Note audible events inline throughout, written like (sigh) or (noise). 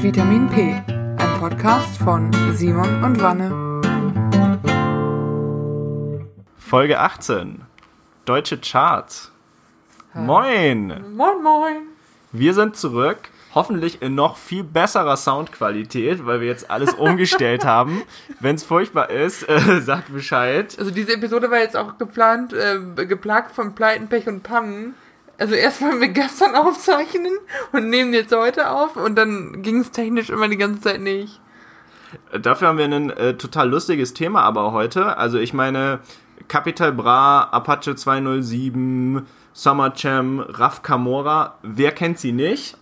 Vitamin P, ein Podcast von Simon und Wanne. Folge 18. Deutsche Charts. Moin! Moin, moin. Wir sind zurück. Hoffentlich in noch viel besserer Soundqualität, weil wir jetzt alles (laughs) umgestellt haben. Wenn es furchtbar ist, äh, sagt Bescheid. Also diese Episode war jetzt auch geplant, äh, geplagt von Pleiten, Pech und Pannen. Also erst wollen wir gestern (laughs) aufzeichnen und nehmen jetzt heute auf und dann ging es technisch immer die ganze Zeit nicht. Dafür haben wir ein äh, total lustiges Thema aber heute. Also ich meine, Capital Bra, Apache 207, Summer Jam, Raf Kamora, wer kennt sie nicht?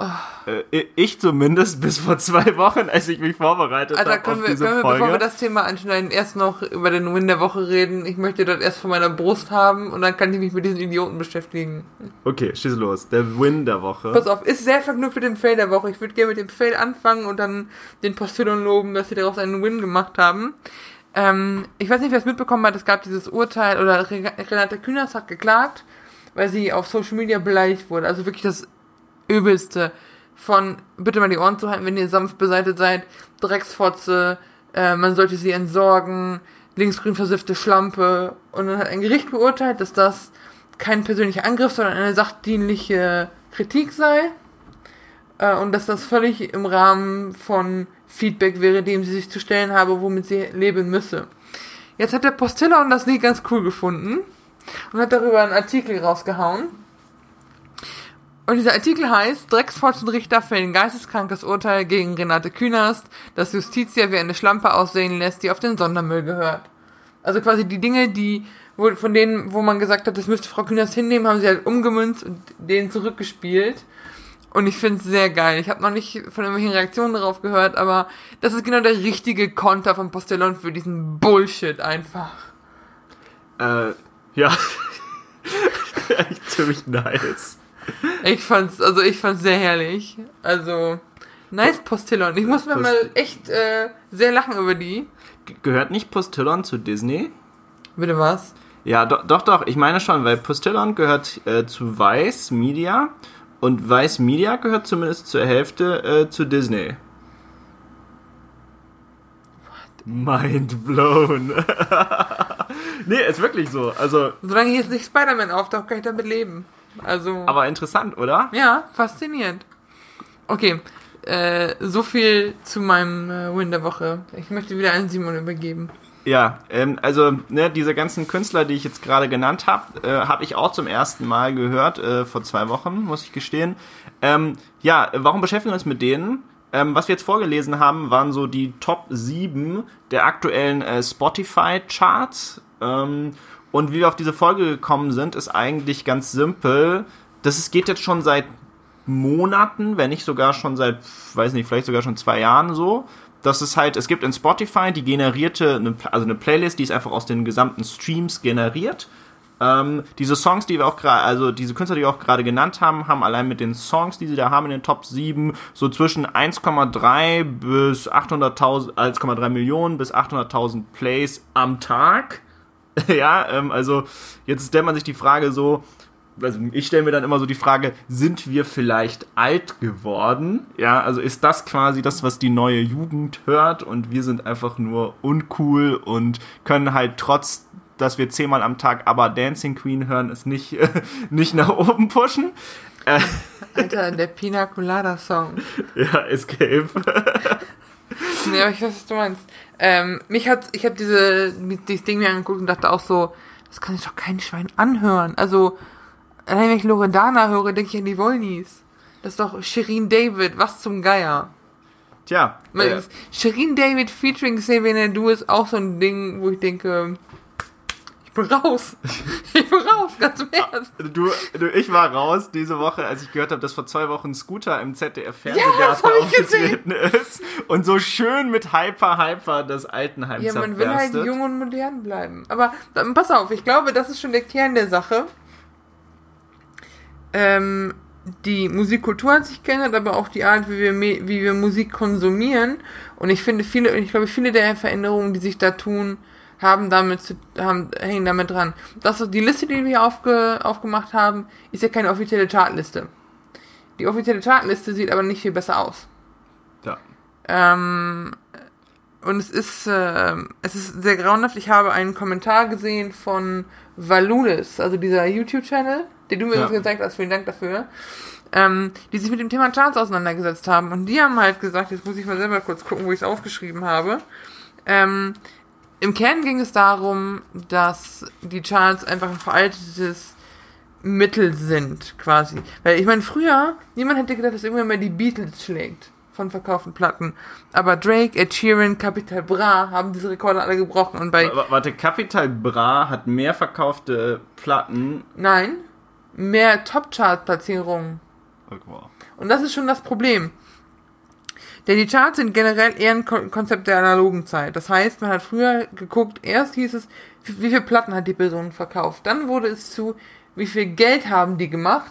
Äh, ich zumindest (laughs) bis vor zwei Wochen, als ich mich vorbereitet habe können auf wir, diese können wir, Folge. bevor wir das Thema anschneiden, erst noch über den Win der Woche reden. Ich möchte das erst von meiner Brust haben und dann kann ich mich mit diesen Idioten beschäftigen. okay, schieß los. Der Win der Woche. Pass auf, ist sehr verknüpft mit dem Fail der Woche. Ich würde gerne mit dem Fail anfangen und dann den Postillon loben, dass sie daraus einen Win gemacht haben. Ähm, ich weiß nicht, wer es mitbekommen hat, es gab dieses Urteil, oder Re- Renate Künast hat geklagt, weil sie auf Social Media beleidigt wurde. Also wirklich das Übelste von, bitte mal die Ohren zu halten, wenn ihr sanft beseitigt seid, Drecksfotze, äh, man sollte sie entsorgen, linksgrün versiffte Schlampe. Und dann hat ein Gericht beurteilt, dass das kein persönlicher Angriff, sondern eine sachdienliche Kritik sei. Äh, und dass das völlig im Rahmen von Feedback wäre, dem sie sich zu stellen habe, womit sie leben müsse. Jetzt hat der Postillon das Lied ganz cool gefunden und hat darüber einen Artikel rausgehauen. Und dieser Artikel heißt, Drecksfotzenrichter fällen geisteskrankes Urteil gegen Renate Künast, das Justitia wie eine Schlampe aussehen lässt, die auf den Sondermüll gehört. Also quasi die Dinge, die, von denen, wo man gesagt hat, das müsste Frau Künast hinnehmen, haben sie halt umgemünzt und denen zurückgespielt. Und ich finde es sehr geil. Ich habe noch nicht von irgendwelchen Reaktionen darauf gehört, aber das ist genau der richtige Konter von Postillon für diesen Bullshit einfach. Äh, ja. (laughs) Echt ziemlich nice. Ich fand's, also ich fand's sehr herrlich. Also, nice Postillon. Ich muss mir Post- mal echt äh, sehr lachen über die. Gehört nicht Postillon zu Disney? Bitte was? Ja, do doch, doch, ich meine schon, weil Postillon gehört äh, zu Vice Media und Vice Media gehört zumindest zur Hälfte äh, zu Disney. Mind blown. (laughs) nee, ist wirklich so. Also, Solange hier jetzt nicht Spider-Man auftaucht, kann ich damit leben. Also, aber interessant, oder? ja, faszinierend. Okay, äh, so viel zu meinem äh, Win der Woche. Ich möchte wieder an Simon übergeben. Ja, ähm, also ne, diese ganzen Künstler, die ich jetzt gerade genannt habe, äh, habe ich auch zum ersten Mal gehört, äh, vor zwei Wochen, muss ich gestehen. Ähm, ja, warum beschäftigen wir uns mit denen? Ähm, was wir jetzt vorgelesen haben, waren so die Top 7 der aktuellen äh, Spotify-Charts. Ähm, und wie wir auf diese Folge gekommen sind, ist eigentlich ganz simpel. Das ist, geht jetzt schon seit Monaten, wenn nicht sogar schon seit, weiß nicht, vielleicht sogar schon zwei Jahren so. Das ist halt, es gibt in Spotify die generierte, also eine Playlist, die ist einfach aus den gesamten Streams generiert. Ähm, diese Songs, die wir auch gerade, also diese Künstler, die wir auch gerade genannt haben, haben allein mit den Songs, die sie da haben in den Top 7, so zwischen 1,3 bis 800.000, 1,3 Millionen bis 800.000 Plays am Tag. (laughs) ja, ähm, also jetzt stellt man sich die Frage so, also ich stelle mir dann immer so die Frage, sind wir vielleicht alt geworden? Ja, also ist das quasi das, was die neue Jugend hört und wir sind einfach nur uncool und können halt trotz, dass wir zehnmal am Tag aber Dancing Queen hören, es nicht, (laughs) nicht nach oben pushen? Äh, Alter, der Pina Colada Song. ja, Escape. (laughs) Nee, aber ich weiß, was du meinst. Ähm, mich hat, ich habe diese, dieses Ding mir angeguckt und dachte auch so, das kann sich doch kein Schwein anhören. Also, allein wenn ich Loredana höre, denke ich an die Wollnies. Das ist doch Shirin David, was zum Geier. Tja, äh, Shirin David featuring Xavier Du ist auch so ein Ding, wo ich denke, bin raus. ich bin raus, ganz im Ernst. du, du, ich war raus diese Woche, als ich gehört habe, dass vor zwei Wochen Scooter im ZDF Fernsehgarten aufgetreten ist und so schön mit Hyper Hyper das Altenheim Ja, man will halt jung und modern bleiben. Aber dann, pass auf, ich glaube, das ist schon der Kern der Sache. Ähm, die Musikkultur hat sich geändert, aber auch die Art, wie wir, wie wir Musik konsumieren. Und ich finde viele, ich glaube, viele der Veränderungen, die sich da tun, haben damit zu, haben, hängen damit dran. Das, die Liste, die wir hier aufge, aufgemacht haben, ist ja keine offizielle Chartliste. Die offizielle Chartliste sieht aber nicht viel besser aus. Ja. Ähm, und es ist, äh, es ist sehr grauenhaft. Ich habe einen Kommentar gesehen von Valulis, also dieser YouTube-Channel, den du mir Ja. gezeigt hast. Vielen Dank dafür. Ähm, die sich mit dem Thema Charts auseinandergesetzt haben. Und die haben halt gesagt, jetzt muss ich mal selber kurz gucken, wo ich es aufgeschrieben habe. Ähm, Im Kern ging es darum, dass die Charts einfach ein veraltetes Mittel sind, quasi. Weil ich meine, früher, niemand hätte gedacht, dass irgendwann mal die Beatles schlägt von verkauften Platten. Aber Drake, Ed Sheeran, Capital Bra haben diese Rekorde alle gebrochen. Und bei, W- Warte, Capital Bra hat mehr verkaufte Platten. nein, mehr Top-Chart-Platzierungen. Oh, wow. Und das ist schon das Problem. Denn die Charts sind generell eher ein Ko- Konzept der analogen Zeit. Das heißt, man hat früher geguckt, erst hieß es, wie viele Platten hat die Person verkauft. Dann wurde es zu, wie viel Geld haben die gemacht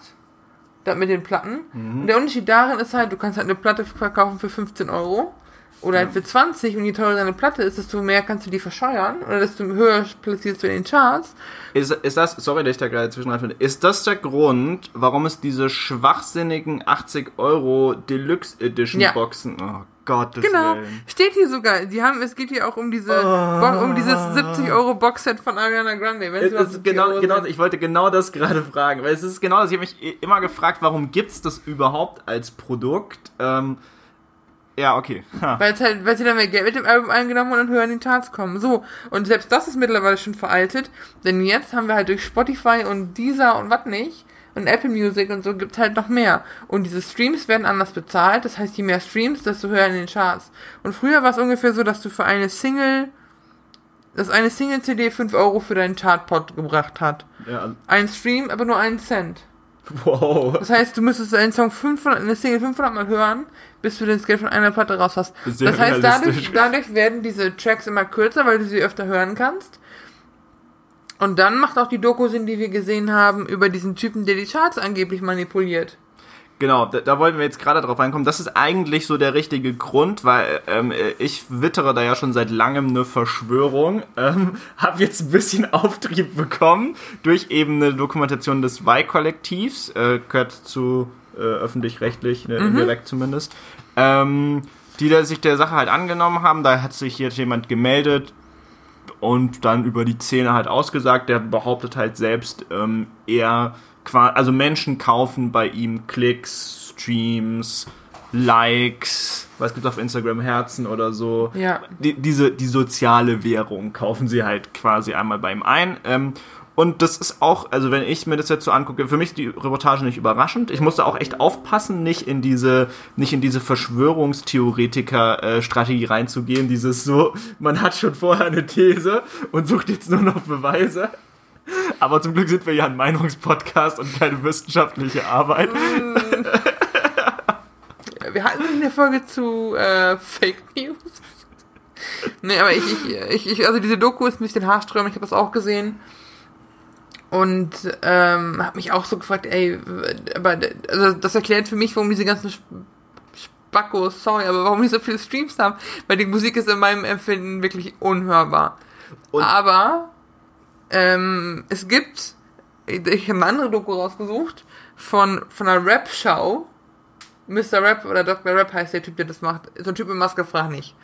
mit den Platten. Und der Unterschied darin ist halt, du kannst halt eine Platte verkaufen für 15 Euro oder halt für 20 und je teurer deine Platte ist, desto mehr kannst du die verscheuern oder desto höher platzierst du in den Charts. Ist, ist das, sorry, dass ich da gerade zwischengreifen will, ist das der Grund, warum es diese schwachsinnigen 80 Euro Deluxe Edition Ja. Boxen, oh Gottes Genau, Willen. steht hier sogar. Die haben, es geht hier auch um diese, Bo- um dieses 70 Euro Boxset von Ariana Grande. Wenn Es es ist 70 genau, Euro genau, sind. ich wollte genau das gerade fragen, weil es ist genau das, ich habe mich immer gefragt, warum gibt's das überhaupt als Produkt? Ähm, ja, okay. Ha. Weil es halt, weil sie dann mehr Geld mit dem Album eingenommen und höher in die Charts kommen. So. Und selbst das ist mittlerweile schon veraltet, denn jetzt haben wir halt durch Spotify und Deezer und was nicht und Apple Music und so gibt's halt noch mehr. Und diese Streams werden anders bezahlt. Das heißt, je mehr Streams, desto höher in den Charts. Und früher war es ungefähr so, dass du für eine Single, dass eine Single-CD 5 Euro für deinen Chartpot gebracht hat. Ja, Ein Stream, aber nur einen Cent. (laughs) wow. Das heißt, du müsstest einen Song 500, eine Single 500 Mal hören, bis du das Geld von einer Platte raus hast. Sehr das heißt, dadurch, (laughs) dadurch werden diese Tracks immer kürzer, weil du sie öfter hören kannst. Und dann macht auch die Doku Sinn, die wir gesehen haben, über diesen Typen, der die Charts angeblich manipuliert. Genau, da, da wollten wir jetzt gerade drauf reinkommen. Das ist eigentlich so der richtige Grund, weil ähm, äh, ich wittere da ja schon seit langem eine Verschwörung. (laughs) Ähm, habe jetzt ein bisschen (laughs) Auftrieb bekommen durch eben eine Dokumentation des Y-Kollektivs, äh, gehört zu äh, öffentlich-rechtlich, ne, indirekt zumindest, ähm, die da sich der Sache halt angenommen haben. Da hat sich jetzt jemand gemeldet, und dann über die Szene halt ausgesagt. Der behauptet halt selbst ähm, qua also Menschen kaufen bei ihm Klicks, Streams, Likes, was gibt's auf Instagram, Herzen oder so. Ja. Die, diese, die soziale Währung kaufen sie halt quasi einmal bei ihm ein. Ähm, und das ist auch, also wenn ich mir das jetzt so angucke, für mich ist die Reportage nicht überraschend. Ich musste auch echt aufpassen, nicht in diese, nicht in diese Verschwörungstheoretiker-Strategie reinzugehen. Dieses so, man hat schon vorher eine These und sucht jetzt nur noch Beweise. Aber zum Glück sind wir ja ein Meinungspodcast und keine wissenschaftliche Arbeit. Wir hatten eine Folge zu äh, Fake News. nee, aber ich, ich, ich, also diese Doku ist ein bisschen haarsträubend, ich habe das auch gesehen. Und ähm, habe mich auch so gefragt, ey, aber also das erklärt für mich, warum diese ganzen Sp- Spackos, sorry, aber warum die so viele Streams haben, weil die Musik ist in meinem Empfinden wirklich unhörbar. Und- aber ähm, es gibt, ich habe eine andere Doku rausgesucht von, von einer Rap-Show, Mr. Rap oder Dr. Rap heißt der Typ, der das macht. So ein Typ mit Maske, frag nicht.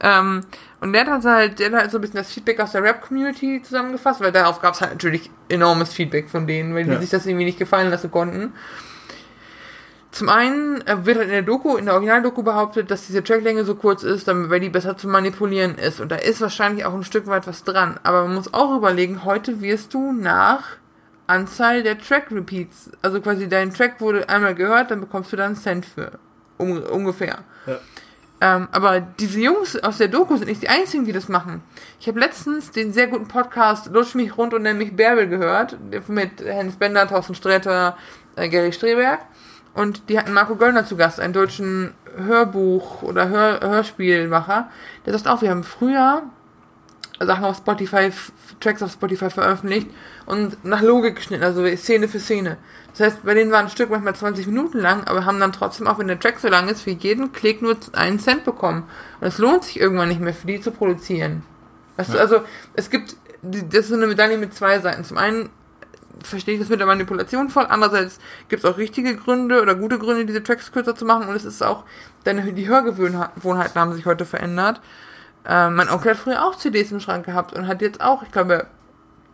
Ähm, und der hat halt, der hat halt so ein bisschen das Feedback aus der Rap-Community zusammengefasst, weil darauf gab es halt natürlich enormes Feedback von denen, weil die Ja. sich das irgendwie nicht gefallen lassen konnten. Zum einen äh, wird halt in der Doku, in der Originaldoku behauptet, dass diese Tracklänge so kurz ist, damit, weil die besser zu manipulieren ist. Und da ist wahrscheinlich auch ein Stück weit was dran. Aber man muss auch überlegen, heute wirst du nach Anzahl der Track-Repeats, also quasi dein Track wurde einmal gehört, dann bekommst du da einen Cent für. Um, ungefähr. Ja. Ähm, aber diese Jungs aus der Doku sind nicht die einzigen, die das machen. Ich habe letztens den sehr guten Podcast Lutsch mich rund und nenn mich Bärbel gehört, mit Hans Bender, Thorsten Sträter, äh, Gary Streberg. Und die hatten Marco Göllner zu Gast, einen deutschen Hörbuch- oder Hör Hörspielmacher. Der sagt auch, wir haben früher Sachen auf Spotify, Tracks auf Spotify veröffentlicht und nach Logik geschnitten, also Szene für Szene. Das heißt, bei denen war ein Stück manchmal 20 Minuten lang, aber haben dann trotzdem, auch wenn der Track so lang ist, für jeden Klick nur einen Cent bekommen. Und es lohnt sich irgendwann nicht mehr für die zu produzieren. Weißt du, Ja. also, es gibt, das ist so eine Medaille mit zwei Seiten. Zum einen verstehe ich das mit der Manipulation voll. Andererseits gibt es auch richtige Gründe oder gute Gründe, diese Tracks kürzer zu machen. Und es ist auch, denn die Hörgewohnheiten haben sich heute verändert. Ähm, mein Onkel hat früher auch CDs im Schrank gehabt und hat jetzt auch, ich glaube,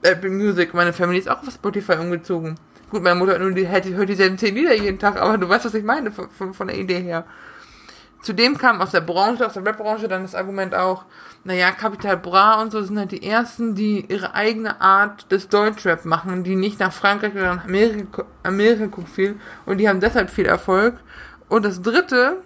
Apple Music. Meine Family ist auch auf Spotify umgezogen. Gut, meine Mutter nur die, hört dieselben zehn Lieder jeden Tag, aber du weißt, was ich meine von, von der Idee her. Zudem kam aus der Branche, aus der Webbranche dann das Argument auch, naja, Capital Bra und so sind halt die ersten, die ihre eigene Art des Deutschrap machen, die nicht nach Frankreich oder nach Amerika, Amerika guckt viel und die haben deshalb viel Erfolg. Und das dritte,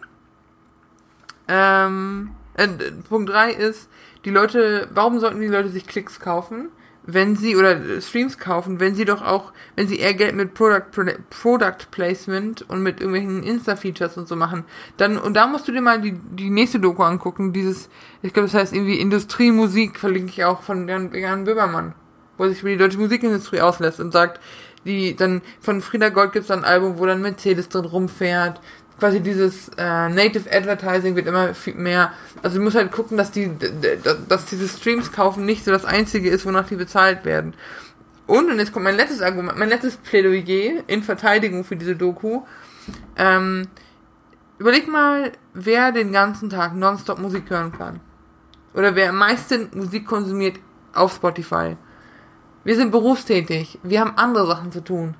ähm, äh, Punkt drei ist, die Leute, warum sollten die Leute sich Klicks kaufen? Wenn sie oder Streams kaufen, wenn sie doch auch, wenn sie eher Geld mit Product Product Placement und mit irgendwelchen Insta Features und so machen, dann und da musst du dir mal die die nächste Doku angucken, dieses ich glaube, das heißt irgendwie Industriemusik verlinke ich auch von Jan, Jan Böhmermann, wo sich über die deutsche Musikindustrie auslässt und sagt, die dann von Frieda Gold gibt's ein Album, wo dann Mercedes drin rumfährt, quasi dieses äh, Native Advertising wird immer viel mehr. Also du musst halt gucken, dass die, dass diese Streams kaufen nicht so das einzige ist, wonach die bezahlt werden. Und, und jetzt kommt mein letztes Argument, mein letztes Plädoyer in Verteidigung für diese Doku. Ähm, überleg mal, wer den ganzen Tag nonstop Musik hören kann. Oder wer am meisten Musik konsumiert auf Spotify. Wir sind berufstätig. Wir haben andere Sachen zu tun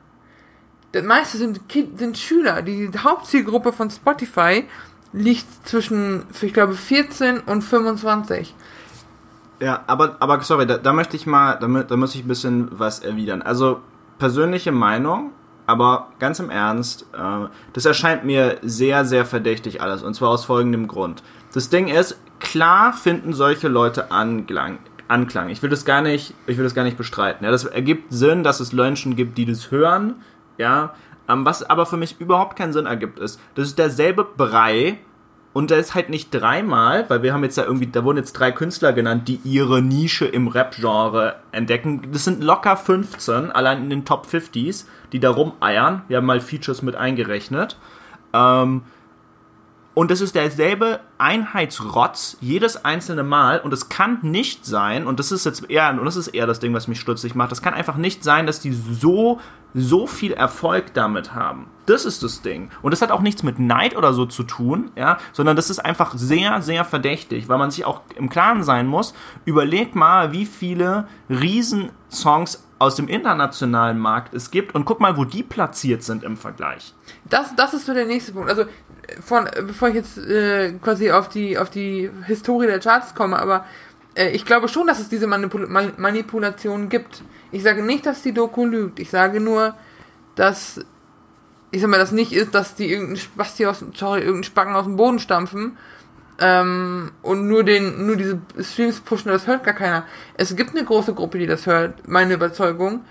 das meiste sind, kind, sind Schüler. Die Hauptzielgruppe von Spotify liegt zwischen, ich glaube, 14 und 25. Ja, aber, aber sorry, da, da möchte ich mal, da, da muss ich ein bisschen was erwidern. Also, persönliche Meinung, aber ganz im Ernst, äh, das erscheint mir sehr, sehr verdächtig alles. Und zwar aus folgendem Grund. Das Ding ist, klar finden solche Leute Anklang. Anklang. Ich will das gar nicht, ich will das gar nicht bestreiten. Ja, das ergibt Sinn, dass es Menschen gibt, die das hören ja. Ähm, was aber für mich überhaupt keinen Sinn ergibt, ist, das ist derselbe Brei und der ist halt nicht dreimal, weil wir haben jetzt ja irgendwie, da wurden jetzt drei Künstler genannt, die ihre Nische im Rap-Genre entdecken. Das sind locker 15, allein in den Top 50s, die da rumeiern. Wir haben mal Features mit eingerechnet. Ähm, und es ist derselbe Einheitsrotz jedes einzelne Mal. Und es kann nicht sein, und das ist jetzt eher, und das ist eher das Ding, was mich stutzig macht, es kann einfach nicht sein, dass die so, so viel Erfolg damit haben. Das ist das Ding. Und das hat auch nichts mit Neid oder so zu tun, ja, sondern das ist einfach sehr, sehr verdächtig, weil man sich auch im Klaren sein muss. Überlegt mal, wie viele Riesensongs aus dem internationalen Markt es gibt und guck mal, wo die platziert sind im Vergleich. Das, das ist so der nächste Punkt. Also von, bevor ich jetzt äh, quasi auf die, auf die Historie der Charts komme, aber äh, ich glaube schon, dass es diese Manipul Manipulation gibt. Ich sage nicht, dass die Doku lügt. Ich sage nur, dass, ich sag mal, das nicht ist, dass die irgendeinen Spasti aus, sorry, irgendeinen Spacken aus dem Boden stampfen, ähm, und nur den, nur diese Streams pushen, das hört gar keiner. Es gibt eine große Gruppe, die das hört, meine Überzeugung.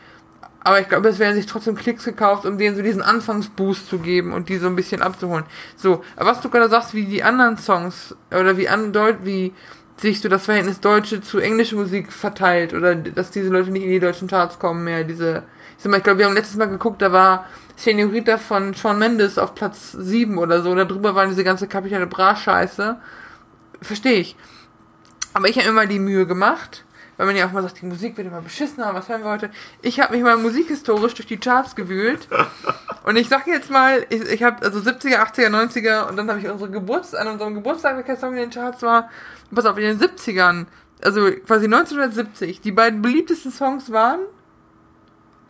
Aber ich glaube, es werden sich trotzdem Klicks gekauft, um denen so diesen Anfangsboost zu geben und die so ein bisschen abzuholen. So, aber was du gerade sagst, wie die anderen Songs oder wie andeut, wie sich so das Verhältnis deutsche zu englische Musik verteilt oder dass diese Leute nicht in die deutschen Charts kommen mehr, diese, ich sag mal, ich glaube, wir haben letztes Mal geguckt, da war Senorita von Sean Mendes auf Platz 7 oder so, und darüber war diese ganze Kapitale Bra-Scheiße. Verstehe ich. Aber ich habe immer die Mühe gemacht, weil man ja auch mal sagt, die Musik wird immer beschissener, was hören wir heute? Ich habe mich mal musikhistorisch durch die Charts gewühlt. und ich sag jetzt mal, ich, ich habe also 70er, 80er, 90er und dann habe ich unsere Geburts an unserem Geburtstag, welcher Song in den Charts war. Und pass auf, in den 70ern, also quasi 1970, die beiden beliebtesten Songs waren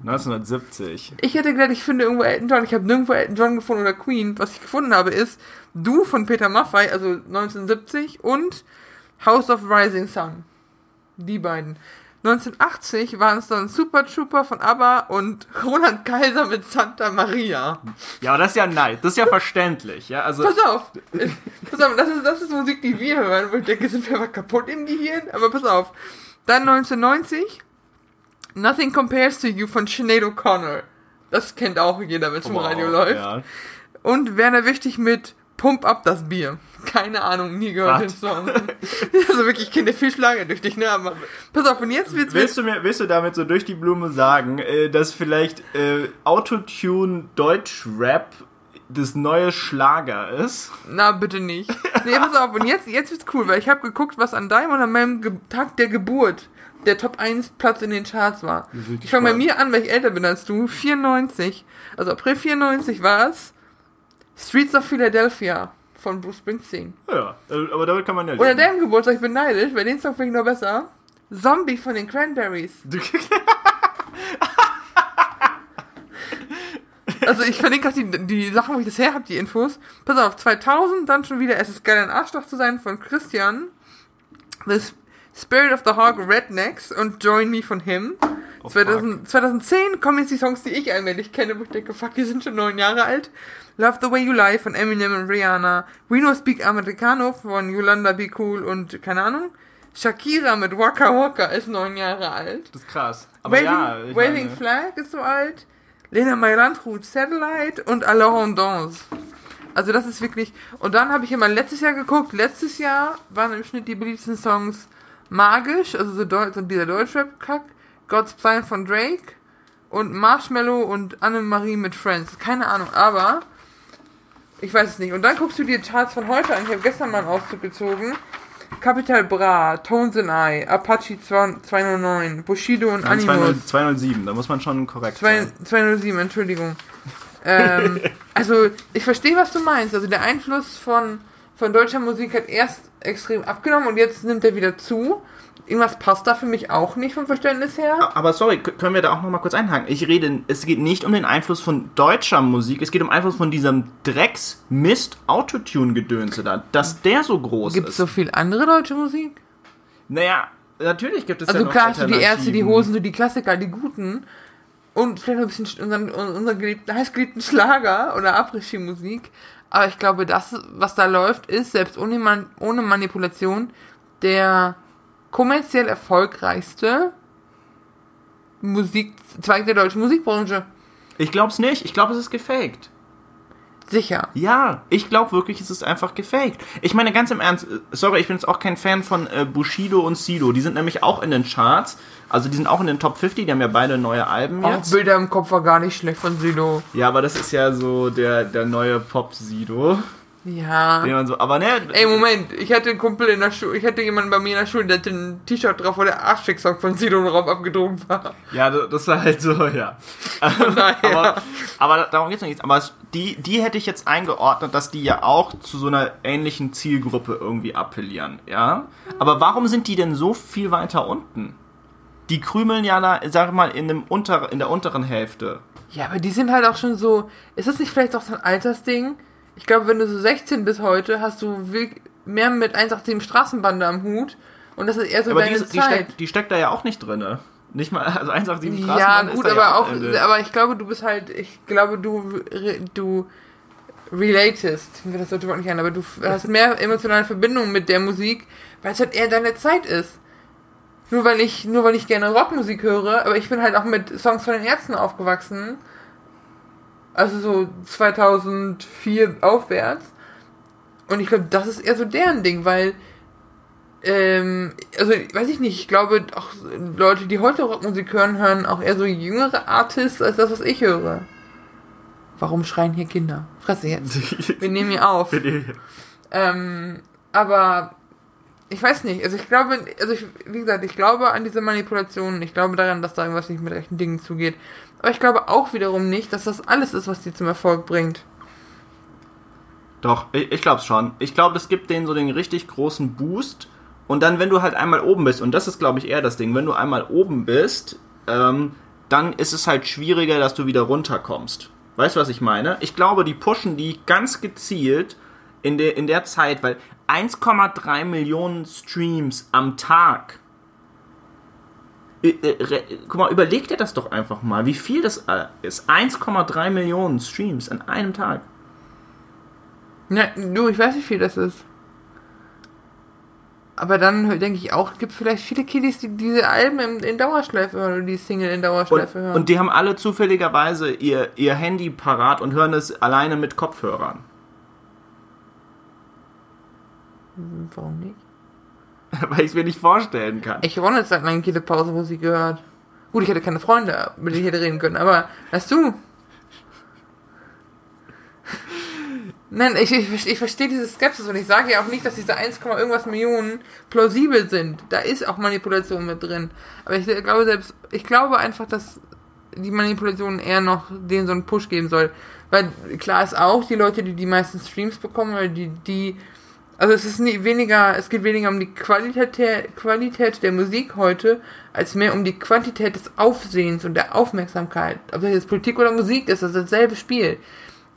1970. Ich hätte gedacht, ich finde irgendwo Elton John. Ich habe nirgendwo Elton John gefunden oder Queen. Was ich gefunden habe, ist Du von Peter Maffay, also 1970, und House of Rising Sun. Die beiden. 1980 waren es dann Super Trooper von ABBA und Roland Kaiser mit Santa Maria. Ja, aber das ist ja nice. Das ist ja verständlich. Ja, also pass auf. pass auf, das ist, das ist Musik, die wir hören, wo ich denke, sind wir einfach kaputt im Gehirn. Aber pass auf. Dann 1990 Nothing Compares to You von Sinead O'Connor. Das kennt auch jeder, wenn es im Radio läuft. Ja. Und Werner Wichtig mit Pump up das Bier. Keine Ahnung, nie gehört Was? den Song. (laughs) also wirklich, ich kenne viel schlagerdüchtig, ne? Aber pass auf, und jetzt wird's. Willst du mir, willst du damit so durch die Blume sagen, äh, dass vielleicht äh, Autotune Deutsch-Rap das neue Schlager ist? Na, bitte nicht. Nee, pass auf, und jetzt, jetzt wird's cool, weil ich habe geguckt, was an deinem und an meinem Ge Tag der Geburt der Top 1 Platz in den Charts war. Ich fange bei mir an, weil ich älter bin als du. 94. Also April 94 war es. Streets of Philadelphia von Bruce Springsteen. Ja, äh, aber damit kann man ja Oder leben. deinem Geburtstag, ich bin neidisch, weil den Song finde ich noch besser. Zombie von den Cranberries. (laughs) Also ich verlinke auch die, die Sachen, wo ich das her habe, die Infos. Pass auf, 2000 dann schon wieder Es ist geil, ein Arschloch zu sein von Christian. The Spirit of the Hawk Rednecks und Join Me von Him. Oh, 2000, 2010 kommen jetzt die Songs, die ich allmählich kenne, wo ich denke, fuck, die sind schon neun Jahre alt. Love the Way You Lie von Eminem und Rihanna. We Know Speak Americano von Yolanda Be Cool und keine Ahnung. Shakira mit Waka Waka ist neun Jahre alt. Das ist krass. Aber Waving, ja, Waving meine, Flag ist so alt. Lena Meyer-Landrut, Satellite und Alors on Danse. Also das ist wirklich... Und dann habe ich immer letztes Jahr geguckt. Letztes Jahr waren im Schnitt die beliebtesten Songs Magisch, also so, Deu so dieser Deutschrap-Kack, God's Plan von Drake und Marshmallow und Annemarie mit Friends. Keine Ahnung, aber ich weiß es nicht. Und dann guckst du dir Charts von heute an. Ich habe gestern mal einen Auszug gezogen. Capital Bra, Tones and I, Apache 209, Bushido und Nein, Animus. 207, 207, da muss man schon korrekt sein. 207, Entschuldigung. ähm, (laughs) also, ich verstehe, was du meinst. Also, der Einfluss von, von deutscher Musik hat erst extrem abgenommen und jetzt nimmt er wieder zu. Irgendwas passt da für mich auch nicht vom Verständnis her. Aber sorry, können wir da auch noch mal kurz einhaken? Ich rede, es geht nicht um den Einfluss von deutscher Musik, es geht um Einfluss von diesem Drecks-Mist-Autotune-Gedönse da, dass der so groß Gibt es ist. so viel andere deutsche Musik? Naja, natürlich gibt es Also ja noch klar, hast du die Ärzte, die. Hosen, so die Klassiker, die guten. Und vielleicht noch ein bisschen sch- unseren, unseren geliebten, heißgeliebten Schlager oder Après-Ski-Musik. Aber ich glaube, das, was da läuft, ist, selbst ohne, Man ohne Manipulation, der kommerziell erfolgreichste Musikzweig der deutschen Musikbranche. Ich glaub's nicht, ich glaube, es ist gefaked. Sicher. Ja, ich glaube wirklich, es ist einfach gefaked. Ich meine, ganz im Ernst, äh, sorry, ich bin jetzt auch kein Fan von äh, Bushido und Sido. Die sind nämlich auch in den Charts. Also die sind auch in den Top 50, die haben ja beide neue Alben Auch jetzt. Bilder im Kopf war gar nicht schlecht von Sido. Ja, aber das ist ja so der, der neue Pop-Sido. Ja. Den man so, aber ne. Ey, Moment, ich hatte einen Kumpel in der Schule, ich hatte jemanden bei mir in der Schule, der hatte ein T-Shirt drauf, wo der Arschfick-Song von Sido drauf abgedruckt war. Ja, das war halt so, ja. Naja. (laughs) aber, aber darum geht's noch nicht. Aber die, die hätte ich jetzt eingeordnet, dass die ja auch zu so einer ähnlichen Zielgruppe irgendwie appellieren, ja. Aber warum sind die denn so viel weiter unten? Die krümeln ja da, sag ich mal, in, dem unter, in der unteren Hälfte. Ja, aber die sind halt auch schon so. Ist das nicht vielleicht auch so ein Altersding? Ich glaube, wenn du so 16 bis heute, hast du mehr mit 187 Straßenbande am Hut. Und das ist eher so aber die, deine die, Zeit. steckt, die steckt da ja auch nicht drinne. Nicht mal, also 187 ja, Straßenbahn gut, ist aber ja auch, Ende. aber ich glaube, du bist halt, ich glaube, du, du relatest, das sollte Wort nicht ein, aber du hast mehr emotionale Verbindung mit der Musik, weil es halt eher deine Zeit ist. Nur weil ich, nur weil ich gerne Rockmusik höre, aber ich bin halt auch mit Songs von den Ärzten aufgewachsen. Also so 2004 aufwärts. Und ich glaube, das ist eher so deren Ding, weil, ähm, also weiß ich nicht, ich glaube auch Leute, die heute Rockmusik hören, hören auch eher so jüngere Artists als das, was ich höre. Warum schreien hier Kinder? Fresse jetzt. (laughs) Wir nehmen hier auf. Ähm, aber ich weiß nicht, also ich glaube, also ich, wie gesagt, ich glaube an diese Manipulationen, ich glaube daran, dass da irgendwas nicht mit rechten Dingen zugeht. Aber ich glaube auch wiederum nicht, dass das alles ist, was die zum Erfolg bringt. Doch, ich, ich glaub's schon. Ich glaube, das gibt denen so den richtig großen Boost. Und dann, wenn du halt einmal oben bist, und das ist, glaube ich, eher das Ding, wenn du einmal oben bist, ähm, dann ist es halt schwieriger, dass du wieder runterkommst. Weißt du, was ich meine? Ich glaube, die pushen die ganz gezielt in der, in der Zeit, weil 1,3 Millionen Streams am Tag. Äh, Guck mal, überleg dir das doch einfach mal, wie viel das äh, ist. 1,3 Millionen Streams an einem Tag. Ja, du, ich weiß nicht, wie viel das ist. Aber dann denke ich auch, es gibt vielleicht viele Kiddies, die diese Alben in, in Dauerschleife hören oder die Single in Und, Dauerschleife hören. und die haben alle zufälligerweise ihr, ihr Handy parat und hören es alleine mit Kopfhörern. Warum nicht? (laughs) Weil ich es mir nicht vorstellen kann. Ich habe auch eine Zeit lang jede Pause Musik gehört. Gut, ich hatte keine Freunde, mit denen ich hätte reden können, aber weißt du, (laughs) Nein, ich, ich, ich verstehe diese Skepsis und ich sage ja auch nicht, dass diese 1, irgendwas Millionen plausibel sind. Da ist auch Manipulation mit drin. Aber ich glaube selbst, ich glaube einfach, dass die Manipulation eher noch denen so einen Push geben soll. Weil klar ist auch, die Leute, die die meisten Streams bekommen, weil die, die, also es ist nie weniger, es geht weniger um die Qualität, Qualität der Musik heute, als mehr um die Quantität des Aufsehens und der Aufmerksamkeit. Ob das jetzt Politik oder Musik ist, das ist dasselbe Spiel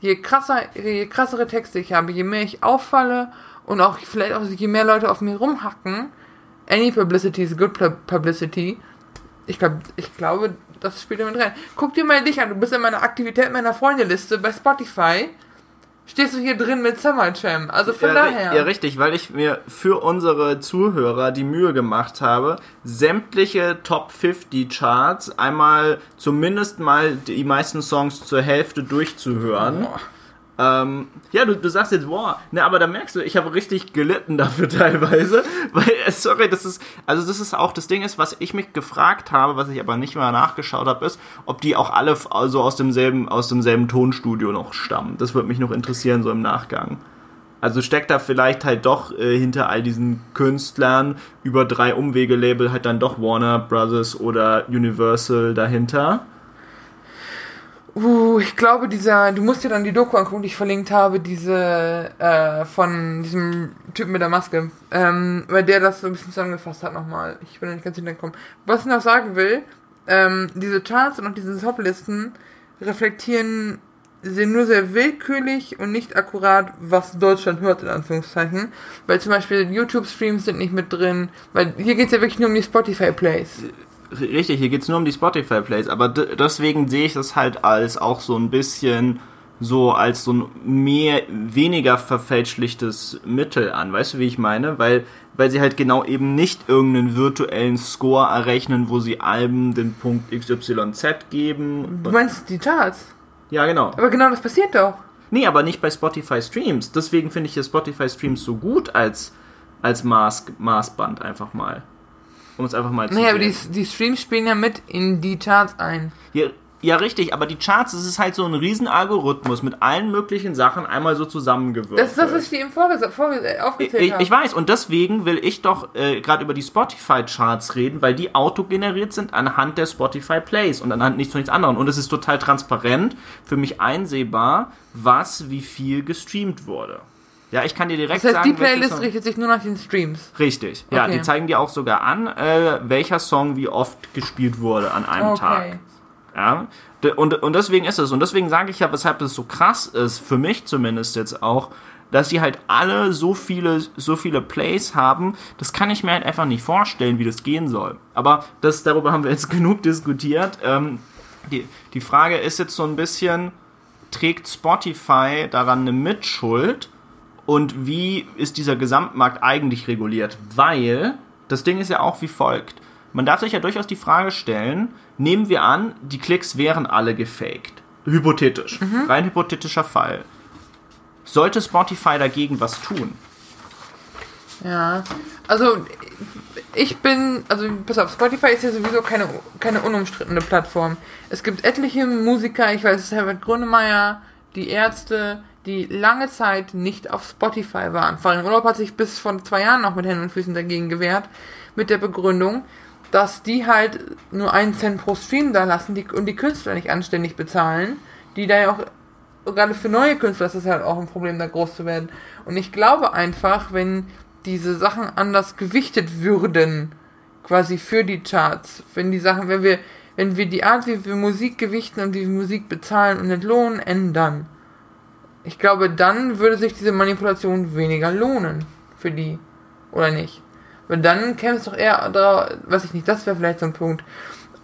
je krasser, je krassere Texte ich habe, je mehr ich auffalle und auch vielleicht auch je mehr Leute auf mir rumhacken, any publicity is good publicity. Ich glaube, ich glaube, das spielt damit rein. Guck dir mal dich an, du bist in meiner Aktivität meiner Freundeliste bei Spotify stehst du hier drin mit Summer Jam. Also von ja, daher. Ja, richtig, weil ich mir für unsere Zuhörer die Mühe gemacht habe, sämtliche Top 50 Charts einmal zumindest mal die meisten Songs zur Hälfte durchzuhören. Oh. Ähm, ja, du, du sagst jetzt, boah, ne, aber da merkst du, ich habe richtig gelitten dafür (laughs) teilweise, weil, äh, sorry, das ist, also das ist auch das Ding ist, was ich mich gefragt habe, was ich aber nicht mal nachgeschaut habe, ist, ob die auch alle also aus demselben, aus demselben Tonstudio noch stammen. Das würde mich noch interessieren, so im Nachgang. Also steckt da vielleicht halt doch äh, hinter all diesen Künstlern über drei Umwege-Label halt dann doch Warner Brothers oder Universal dahinter. Uh, ich glaube, dieser, du musst dir dann die Doku angucken, die ich verlinkt habe, diese äh, von diesem Typen mit der Maske, ähm, weil der das so ein bisschen zusammengefasst hat nochmal. Ich bin nicht ganz hintergekommen. Was ich noch sagen will, ähm, diese Charts und auch diese Toplisten reflektieren sind nur sehr willkürlich und nicht akkurat, was Deutschland hört, in Anführungszeichen. Weil zum Beispiel YouTube-Streams sind nicht mit drin, weil hier geht's ja wirklich nur um die Spotify-Plays. Richtig, hier geht es nur um die Spotify-Plays, aber deswegen sehe ich das halt als auch so ein bisschen so als so ein mehr, weniger verfälschlichtes Mittel an. Weißt du, wie ich meine? Weil, weil sie halt genau eben nicht irgendeinen virtuellen Score errechnen, wo sie Alben den Punkt XYZ geben. Du meinst die Charts? Ja, genau. Aber genau das passiert doch. Nee, aber nicht bei Spotify Streams. Deswegen finde ich hier Spotify Streams so gut als, als Maß, Maßband einfach mal um es einfach mal zu Naja, aber die, die Streams spielen ja mit in die Charts ein. Ja, ja, richtig, aber die Charts, das ist halt so ein riesen Algorithmus mit allen möglichen Sachen einmal so zusammengewürfelt. Das ist das, was ich dir eben vorge vorge äh, aufgezählt ich, habe. Ich weiß, und deswegen will ich doch äh, gerade über die Spotify-Charts reden, weil die autogeneriert sind anhand der Spotify-Plays und anhand nichts von nichts anderem. Und es ist total transparent, für mich einsehbar, was wie viel gestreamt wurde. Ja, ich kann dir direkt das heißt, sagen. Die Playlist richtet sich nur nach den Streams. Richtig. Ja, okay. die zeigen dir auch sogar an, äh, welcher Song wie oft gespielt wurde an einem okay. Tag. Ja. Und, und deswegen ist es. Und deswegen sage ich ja, weshalb das so krass ist, für mich zumindest jetzt auch, dass sie halt alle so viele, so viele Plays haben, das kann ich mir halt einfach nicht vorstellen, wie das gehen soll. Aber das, darüber haben wir jetzt (laughs) genug diskutiert. Ähm, die, die Frage ist jetzt so ein bisschen, trägt Spotify daran eine Mitschuld? Und wie ist dieser Gesamtmarkt eigentlich reguliert? Weil das Ding ist ja auch wie folgt. Man darf sich ja durchaus die Frage stellen, nehmen wir an, die Klicks wären alle gefaked. Hypothetisch. Mhm. Rein hypothetischer Fall. Sollte Spotify dagegen was tun? Ja, also ich bin, also pass auf, Spotify ist ja sowieso keine, keine unumstrittene Plattform. Es gibt etliche Musiker, ich weiß, Herbert Grönemeyer, die Ärzte, die lange Zeit nicht auf Spotify waren. Farin Urlaub hat sich bis vor zwei Jahren noch mit Händen und Füßen dagegen gewehrt, mit der Begründung, dass die halt nur einen Cent pro Stream da lassen die, und die Künstler nicht anständig bezahlen, die da ja auch, gerade für neue Künstler ist das halt auch ein Problem, da groß zu werden. Und ich glaube einfach, wenn diese Sachen anders gewichtet würden, quasi für die Charts, wenn die Sachen, wenn wir, wenn wir die Art, wie wir Musik gewichten und wie wir Musik bezahlen und entlohnen, ändern, ich glaube, dann würde sich diese Manipulation weniger lohnen für die. Oder nicht? Weil dann käme es doch eher da, weiß ich nicht, das wäre vielleicht so ein Punkt.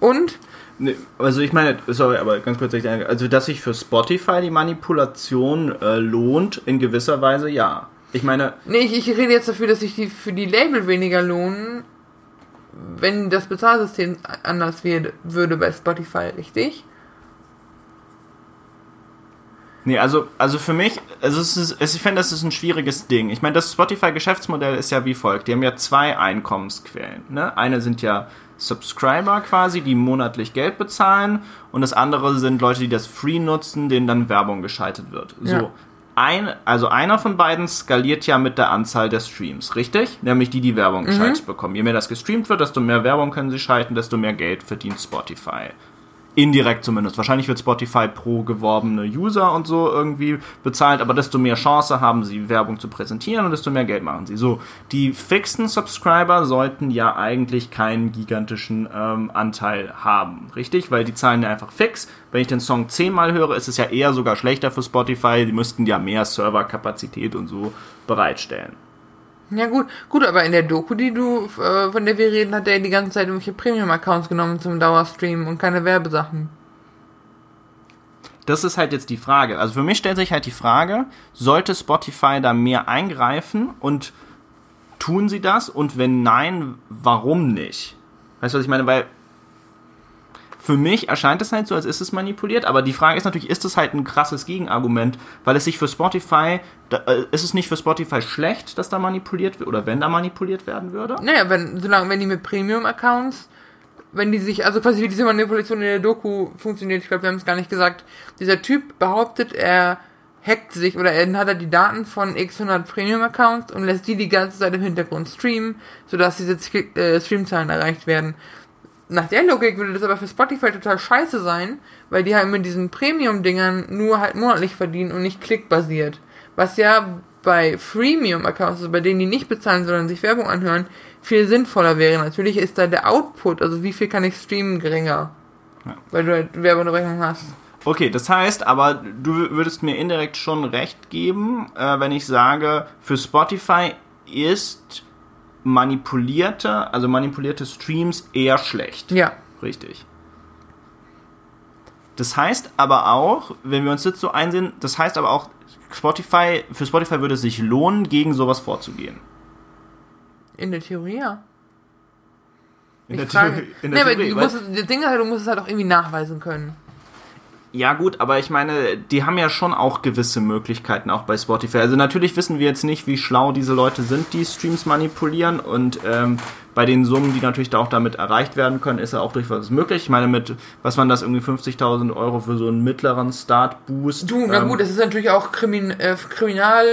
Und. Nee, also ich meine, sorry, aber ganz kurz, also dass sich für Spotify die Manipulation äh, lohnt, in gewisser Weise ja. Ich meine. Nee, ich, ich rede jetzt dafür, dass sich die für die Label weniger lohnen, wenn das Bezahlsystem anders wird, würde bei Spotify, richtig? Nee, also, also für mich, also es ist, ich finde, das ist ein schwieriges Ding. Ich meine, das Spotify-Geschäftsmodell ist ja wie folgt. Die haben ja zwei Einkommensquellen. Ne? Eine sind ja Subscriber quasi, die monatlich Geld bezahlen und das andere sind Leute, die das free nutzen, denen dann Werbung geschaltet wird. So. Ja. ein, also einer von beiden skaliert ja mit der Anzahl der Streams, richtig? Nämlich die, die Werbung geschaltet bekommen. Je mehr das gestreamt wird, desto mehr Werbung können sie schalten, desto mehr Geld verdient Spotify. Indirekt zumindest. Wahrscheinlich wird Spotify pro geworbene User und so irgendwie bezahlt, aber desto mehr Chance haben sie, Werbung zu präsentieren und desto mehr Geld machen sie. So, die fixen Subscriber sollten ja eigentlich keinen gigantischen ähm, Anteil haben, richtig? Weil die zahlen ja einfach fix. Wenn ich den Song zehnmal höre, ist es ja eher sogar schlechter für Spotify. Die müssten ja mehr Serverkapazität und so bereitstellen. Ja gut, gut, aber in der Doku, die du, äh, von der wir reden, hat er die ganze Zeit irgendwelche Premium-Accounts genommen zum Dauerstream und keine Werbesachen. Das ist halt jetzt die Frage. Also für mich stellt sich halt die Frage, sollte Spotify da mehr eingreifen und tun sie das? Und wenn nein, warum nicht? Weißt du, was ich meine? Weil für mich erscheint es halt so, als ist es manipuliert, aber die Frage ist natürlich, ist es halt ein krasses Gegenargument, weil es sich für Spotify, da, äh, ist es nicht für Spotify schlecht, dass da manipuliert wird, oder wenn da manipuliert werden würde? Naja, wenn, solange, wenn die mit Premium-Accounts, wenn die sich, also quasi wie diese Manipulation in der Doku funktioniert, ich glaube, wir haben es gar nicht gesagt, dieser Typ behauptet, er hackt sich oder er hat er die Daten von x 100 Premium-Accounts und lässt die die ganze Zeit im Hintergrund streamen, sodass diese äh, Streamzahlen erreicht werden. Nach der Logik würde das aber für Spotify total scheiße sein, weil die halt mit diesen Premium-Dingern nur halt monatlich verdienen und nicht klickbasiert. Was ja bei Freemium-Accounts, also bei denen, die nicht bezahlen, sondern sich Werbung anhören, viel sinnvoller wäre. Natürlich ist da der Output, also wie viel kann ich streamen, geringer. Ja. Weil du halt Werbeunterbrechung hast. Okay, das heißt aber, du würdest mir indirekt schon recht geben, äh, wenn ich sage, für Spotify ist manipulierte, also manipulierte Streams eher schlecht. Ja. Richtig. Das heißt aber auch, wenn wir uns jetzt so einsehen, das heißt aber auch, Spotify, für Spotify würde es sich lohnen, gegen sowas vorzugehen. In der Theorie, ja. In Ich der frage- Theorie- in nee, der aber Theorie, du weil- musst, das Ding ist halt, du musst es halt auch irgendwie nachweisen können. Ja gut, aber ich meine, die haben ja schon auch gewisse Möglichkeiten, auch bei Spotify. Also natürlich wissen wir jetzt nicht, wie schlau diese Leute sind, die Streams manipulieren und ähm, bei den Summen, die natürlich da auch damit erreicht werden können, ist ja auch durchaus möglich. Ich meine, mit, was waren das, irgendwie 50.000 Euro für so einen mittleren Start-Boost? Du, na ähm, gut, das ist natürlich auch Krimin, äh, Kriminal,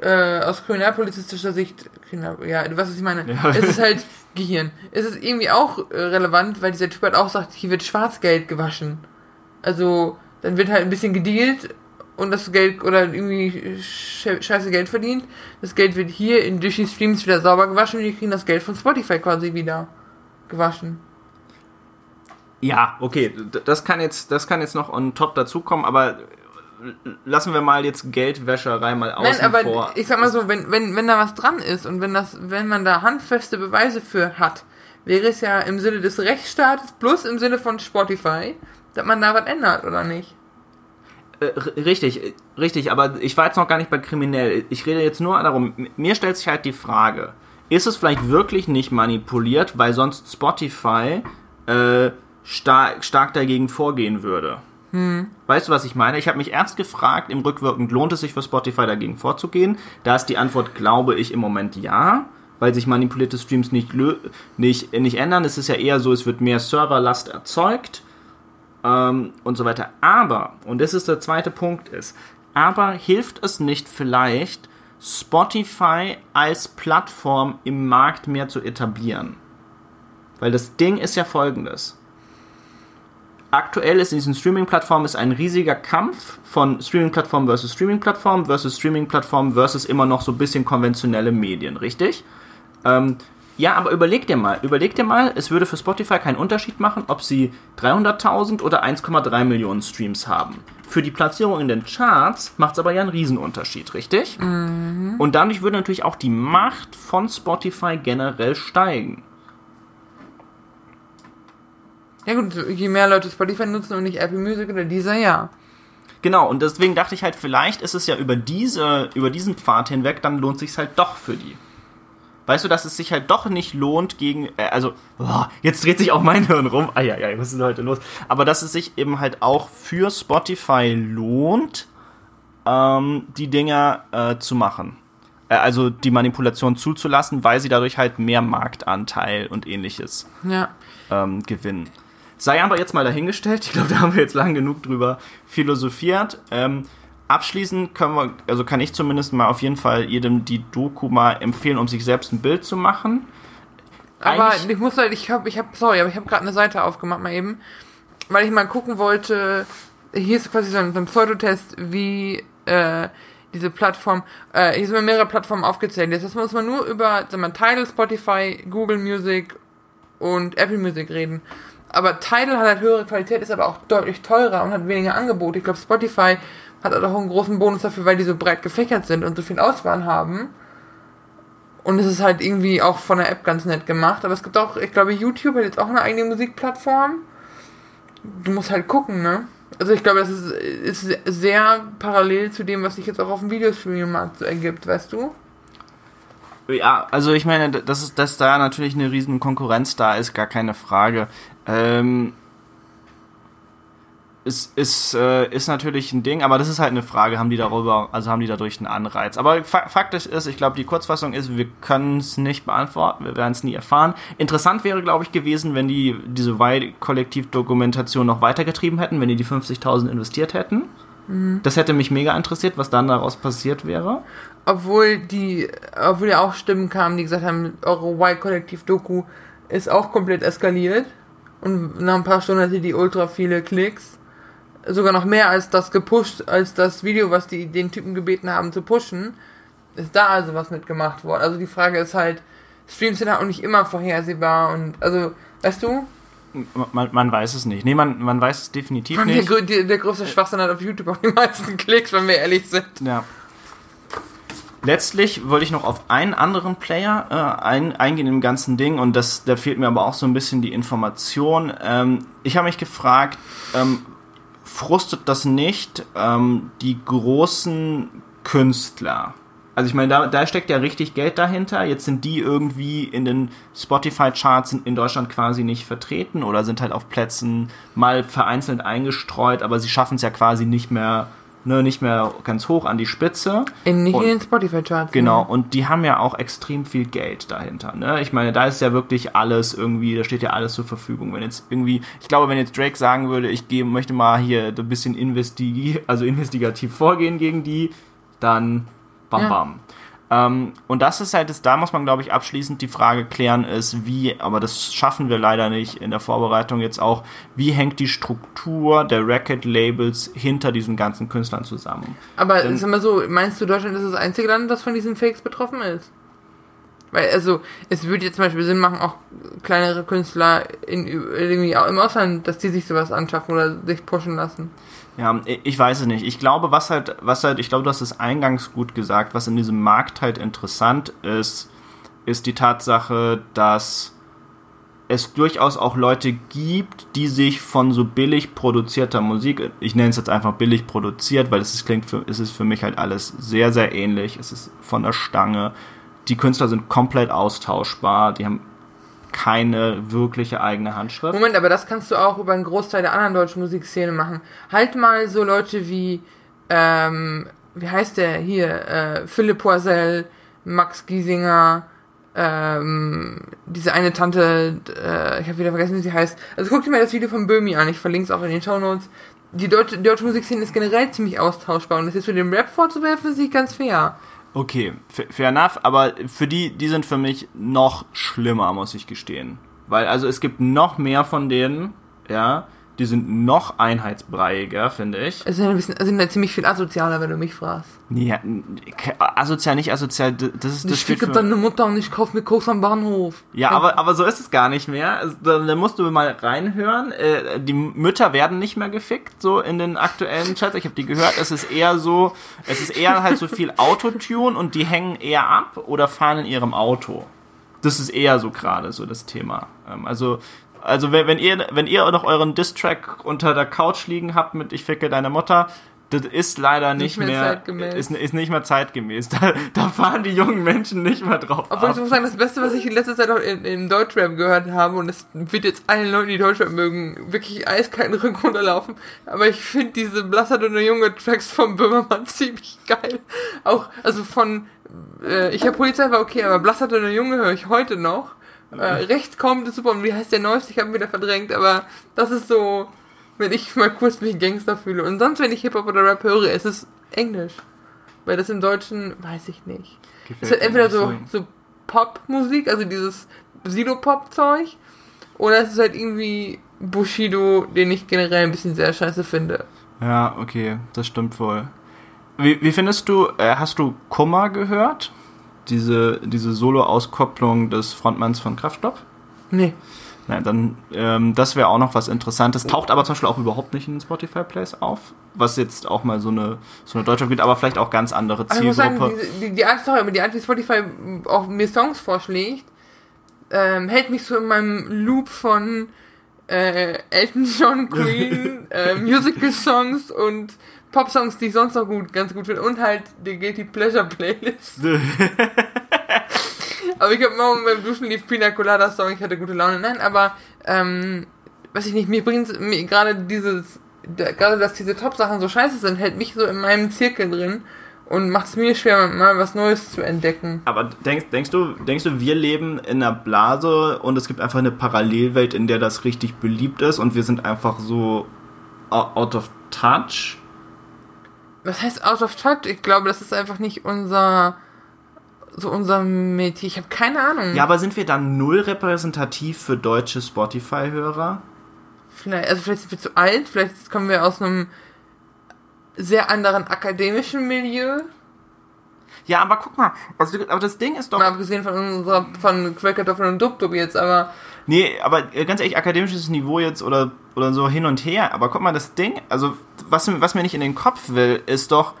äh, aus kriminalpolizistischer Sicht, Kriminal, ja, was ich meine. Ja. Es ist halt Gehirn. Es ist irgendwie auch äh, relevant, weil dieser Typ halt auch sagt, hier wird Schwarzgeld gewaschen. Also, dann wird halt ein bisschen gedealt und das Geld, oder irgendwie sche- scheiße Geld verdient. Das Geld wird hier in durch die Streams wieder sauber gewaschen und die kriegen das Geld von Spotify quasi wieder gewaschen. Ja, okay, das kann jetzt, das kann jetzt noch on top dazukommen, aber lassen wir mal jetzt Geldwäscherei mal außen Nein, aber vor. ich sag mal so, wenn, wenn, wenn da was dran ist und wenn das, wenn man da handfeste Beweise für hat, wäre es ja im Sinne des Rechtsstaates plus im Sinne von Spotify, dass man da was ändert, oder nicht? Äh, richtig, äh, richtig, aber ich war jetzt noch gar nicht bei kriminell. Ich rede jetzt nur darum, mir stellt sich halt die Frage, ist es vielleicht wirklich nicht manipuliert, weil sonst Spotify äh, stark, stark dagegen vorgehen würde? Weißt du, was ich meine? Ich habe mich erst gefragt, im Rückwirkend lohnt es sich für Spotify dagegen vorzugehen? Da ist die Antwort, glaube ich, im Moment ja, weil sich manipulierte Streams nicht, nicht, nicht ändern. Es ist ja eher so, es wird mehr Serverlast erzeugt ähm, und so weiter. Aber, und das ist der zweite Punkt ist, aber hilft es nicht vielleicht, Spotify als Plattform im Markt mehr zu etablieren? Weil das Ding ist ja folgendes. Aktuell ist in diesen Streaming-Plattformen ein riesiger Kampf von Streaming-Plattform versus Streaming-Plattform versus Streaming-Plattform versus immer noch so ein bisschen konventionelle Medien, richtig? Ähm, ja, aber überleg dir mal, überleg dir mal, es würde für Spotify keinen Unterschied machen, ob sie 300.000 oder 1,3 Millionen Streams haben. Für die Platzierung in den Charts macht es aber ja einen Riesenunterschied, richtig? Und dadurch würde natürlich auch die Macht von Spotify generell steigen. Ja gut, je mehr Leute Spotify nutzen und nicht Apple Music oder dieser, ja. Genau, und deswegen dachte ich halt, vielleicht ist es ja über diese, über diesen Pfad hinweg, dann lohnt sich's halt doch für die. Weißt du, dass es sich halt doch nicht lohnt gegen, äh, also, boah, jetzt dreht sich auch mein Hirn rum. Ah ja, ja, was ist denn heute los? Aber dass es sich eben halt auch für Spotify lohnt, ähm, die Dinger äh, zu machen. Äh, also die Manipulation zuzulassen, weil sie dadurch halt mehr Marktanteil und ähnliches Ja. ähm, gewinnen. Sei aber jetzt mal dahingestellt, ich glaube, da haben wir jetzt lang genug drüber philosophiert. Ähm, abschließend können wir, also kann ich zumindest mal auf jeden Fall jedem die Doku mal empfehlen, um sich selbst ein Bild zu machen. Aber Eigentlich- ich muss halt, ich habe, ich habe, sorry, aber ich habe gerade eine Seite aufgemacht mal eben, weil ich mal gucken wollte. Hier ist quasi so ein, so ein Pseudotest, wie äh, diese Plattform. Äh, hier sind mir mehrere Plattformen aufgezählt. Jetzt muss man nur über, sag mal, Tidal, Spotify, Google Music und Apple Music reden. Aber Tidal hat halt höhere Qualität, ist aber auch deutlich teurer und hat weniger Angebote. Ich glaube, Spotify hat halt auch einen großen Bonus dafür, weil die so breit gefächert sind und so viel Auswahl haben. Und es ist halt irgendwie auch von der App ganz nett gemacht. Aber es gibt auch, ich glaube, YouTube hat jetzt auch eine eigene Musikplattform. Du musst halt gucken, ne? Also ich glaube, das ist, ist sehr parallel zu dem, was sich jetzt auch auf dem Videostreaming-Markt so ergibt, weißt du? Ja, also ich meine, dass, dass da natürlich eine riesen Konkurrenz da ist, gar keine Frage. Ähm, ist, ist, äh, ist natürlich ein Ding, aber das ist halt eine Frage, haben die darüber, also haben die dadurch einen Anreiz. Aber fa faktisch ist, ich glaube, die Kurzfassung ist, wir können es nicht beantworten, wir werden es nie erfahren. Interessant wäre, glaube ich, gewesen, wenn die diese Y-Kollektiv-Dokumentation noch weitergetrieben hätten, wenn die die 50.000 investiert hätten. Das hätte mich mega interessiert, was dann daraus passiert wäre. Obwohl die, obwohl ja auch Stimmen kamen, die gesagt haben, eure Y-Kollektiv-Doku ist auch komplett eskaliert. Und nach ein paar Stunden hatte die ultra viele Klicks. Sogar noch mehr als das gepusht, als das Video, was die den Typen gebeten haben zu pushen. Ist da also was mitgemacht worden. Also die Frage ist halt, Streams sind halt auch nicht immer vorhersehbar und, also, weißt du? Man, man weiß es nicht. Nee, man, man weiß es definitiv Der, nicht. grö- der, der größte Schwachsinn hat auf YouTube auch die meisten Klicks, wenn wir ehrlich sind. Ja. Letztlich wollte ich noch auf einen anderen Player äh, ein, eingehen im ganzen Ding und das, da fehlt mir aber auch so ein bisschen die Information. Ähm, ich habe mich gefragt, ähm, frustet das nicht ähm, die großen Künstler? Also ich meine, da, da steckt ja richtig Geld dahinter. Jetzt sind die irgendwie in den Spotify-Charts in, in Deutschland quasi nicht vertreten oder sind halt auf Plätzen mal vereinzelt eingestreut, aber sie schaffen es ja quasi nicht mehr, ne, nicht mehr ganz hoch an die Spitze. In, nicht Und- in den Spotify-Charts. Genau, und die haben ja auch extrem viel Geld dahinter. Ne? Ich meine, da ist ja wirklich alles irgendwie, da steht ja alles zur Verfügung. Wenn jetzt irgendwie, ich glaube, wenn jetzt Drake sagen würde, ich gehe, möchte mal hier so ein bisschen investigi also investigativ vorgehen gegen die, dann bam Ja. bam. Ähm, und das ist halt, das, da muss man, glaube ich, abschließend die Frage klären, ist, wie, aber das schaffen wir leider nicht in der Vorbereitung jetzt auch, wie hängt die Struktur der Record-Labels hinter diesen ganzen Künstlern zusammen? Aber Dann- sag mal so, meinst du, Deutschland ist das einzige Land, das von diesen Fakes betroffen ist? Weil, also, es würde jetzt zum Beispiel Sinn machen, auch kleinere Künstler in, irgendwie auch im Ausland, dass die sich sowas anschaffen oder sich pushen lassen. Ja, ich weiß es nicht. Ich glaube, was halt, was halt, ich glaube, du hast es eingangs gut gesagt, was in diesem Markt halt interessant ist, ist die Tatsache, dass es durchaus auch Leute gibt, die sich von so billig produzierter Musik, ich nenne es jetzt einfach billig produziert, weil es ist, klingt für, es ist für mich halt alles sehr, sehr ähnlich. Es ist von der Stange. Die Künstler sind komplett austauschbar, die haben keine wirkliche eigene Handschrift. Moment, aber das kannst du auch über einen Großteil der anderen deutschen Musikszene machen. Halt mal so Leute wie, ähm, wie heißt der hier, äh, Philipp Poisel, Max Giesinger, ähm, diese eine Tante, äh, ich habe wieder vergessen, wie sie heißt. Also guck dir mal das Video von Böhmi an, ich verlinke es auch in den Shownotes. Die deutsche, die deutsche Musikszene ist generell ziemlich austauschbar und das jetzt für den Rap vorzuwerfen, ist nicht ganz fair. Okay, fa- fair enough, aber für die, die sind für mich noch schlimmer, muss ich gestehen. Weil, also es gibt noch mehr von denen, ja, die sind noch einheitsbreiiger, finde ich. Es sind ein bisschen, sind halt ziemlich viel asozialer, wenn du mich fragst. Ja, asozial, nicht asozial, das ist das ich ficke deine Mutter und ich kauf mir Koks am Bahnhof. Ja, aber, aber so ist es gar nicht mehr. Also, Da, da musst du mal reinhören. Äh, die Mütter werden nicht mehr gefickt, so in den aktuellen Chats. Ich habe die gehört. Es ist eher so, es ist eher halt so viel (laughs) Autotune und die hängen eher ab oder fahren in ihrem Auto. Das ist eher so gerade so das Thema. Ähm, also, also wenn, wenn ihr, wenn ihr noch euren Distrack unter der Couch liegen habt mit Ich ficke deine Mutter, das ist leider nicht, Nicht mehr mehr, zeitgemäß. Ist, ist nicht mehr zeitgemäß. (laughs) Da, da fahren die jungen Menschen nicht mehr drauf. Obwohl ab. ich muss sagen, das Beste, was ich in letzter Zeit auch in, in Deutschrap gehört habe, und es wird jetzt allen Leuten, die Deutschrap mögen, wirklich eiskalten Rücken runterlaufen, aber ich finde diese Blassert und junge Tracks von Böhmermann (laughs) ziemlich geil. Auch, also von, äh, ich habe Polizei war okay, aber Blassert und Junge höre ich heute noch. Äh, recht kommt ist super, und wie heißt der neueste? Ich habe ihn wieder verdrängt, aber das ist so, wenn ich mal kurz mich Gangster fühle. Und sonst, wenn ich Hip-Hop oder Rap höre, ist es Englisch. Weil das im Deutschen, weiß ich nicht. Es ist halt entweder so, so Popmusik, also dieses Silo-Pop-Zeug, oder es ist halt irgendwie Bushido, den ich generell ein bisschen sehr scheiße finde. Ja, okay, das stimmt wohl. Wie, wie findest du, äh, hast du Kummer gehört? Diese, diese Solo-Auskopplung des Frontmanns von Kraftstoff? Nee. Nein, dann, ähm, das wäre auch noch was Interessantes. Taucht aber zum Beispiel auch überhaupt nicht in den Spotify-Plays auf, was jetzt auch mal so eine, so eine Deutschaft gibt, aber vielleicht auch ganz andere Also ich muss Zielgruppe. sagen, die, die, die Art, sorry, aber die Art, wie Spotify auch mir Songs vorschlägt, ähm, hält mich so in meinem Loop von äh, Elton John, Queen, (laughs) äh, Musical-Songs und Pop-Songs, die ich sonst noch gut, ganz gut finde. Und halt die Guilty Pleasure Playlist. (laughs) aber ich habe morgen beim Duschen lief Pina Colada Song, ich hatte gute Laune. Nein, aber, ähm, weiß ich nicht, mir bringt mir gerade dieses, gerade dass diese Top-Sachen so scheiße sind, hält mich so in meinem Zirkel drin und macht es mir schwer, mal was Neues zu entdecken. Aber denkst, denkst du, denkst du, wir leben in einer Blase und es gibt einfach eine Parallelwelt, in der das richtig beliebt ist und wir sind einfach so out of touch? Was heißt out of touch? Ich glaube, das ist einfach nicht unser so unser Metier. Ich habe keine Ahnung. Ja, aber sind wir dann null repräsentativ für deutsche Spotify-Hörer? Vielleicht, also vielleicht sind wir zu alt, vielleicht kommen wir aus einem sehr anderen akademischen Milieu. Ja, aber guck mal, also, aber das Ding ist doch. Mal abgesehen von unserer von Quellkartoffeln und Dub-Dub jetzt, aber Nee, aber äh, ganz ehrlich, akademisches Niveau jetzt oder, oder so hin und her. Aber guck mal, das Ding, also was, was mir nicht in den Kopf will, ist doch,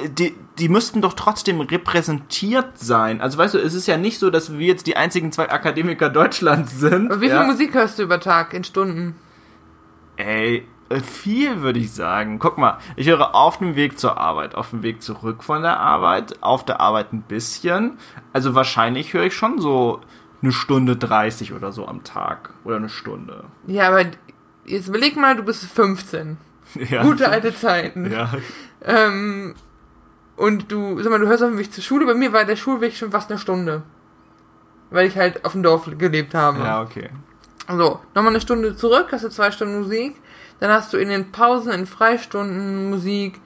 die, die müssten doch trotzdem repräsentiert sein. Also weißt du, es ist ja nicht so, dass wir jetzt die einzigen zwei Akademiker Deutschlands sind. aber wie ja? viel Musik hörst du über Tag in Stunden? Ey, äh, viel würde ich sagen. Guck mal, ich höre auf dem Weg zur Arbeit, auf dem Weg zurück von der Arbeit, auf der Arbeit ein bisschen. Also wahrscheinlich höre ich schon so eine Stunde 30 oder so am Tag. Oder eine Stunde. Ja, aber jetzt überleg mal, du bist 15. Ja. Gute alte Zeiten. Ja. Ähm, und du, sag mal, du hörst auf dem Weg zur Schule. Bei mir war der Schulweg schon fast eine Stunde. Weil ich halt auf dem Dorf gelebt habe. Ja, okay. So, nochmal eine Stunde zurück, hast du zwei Stunden Musik. Dann hast du in den Pausen, in Freistunden Musik,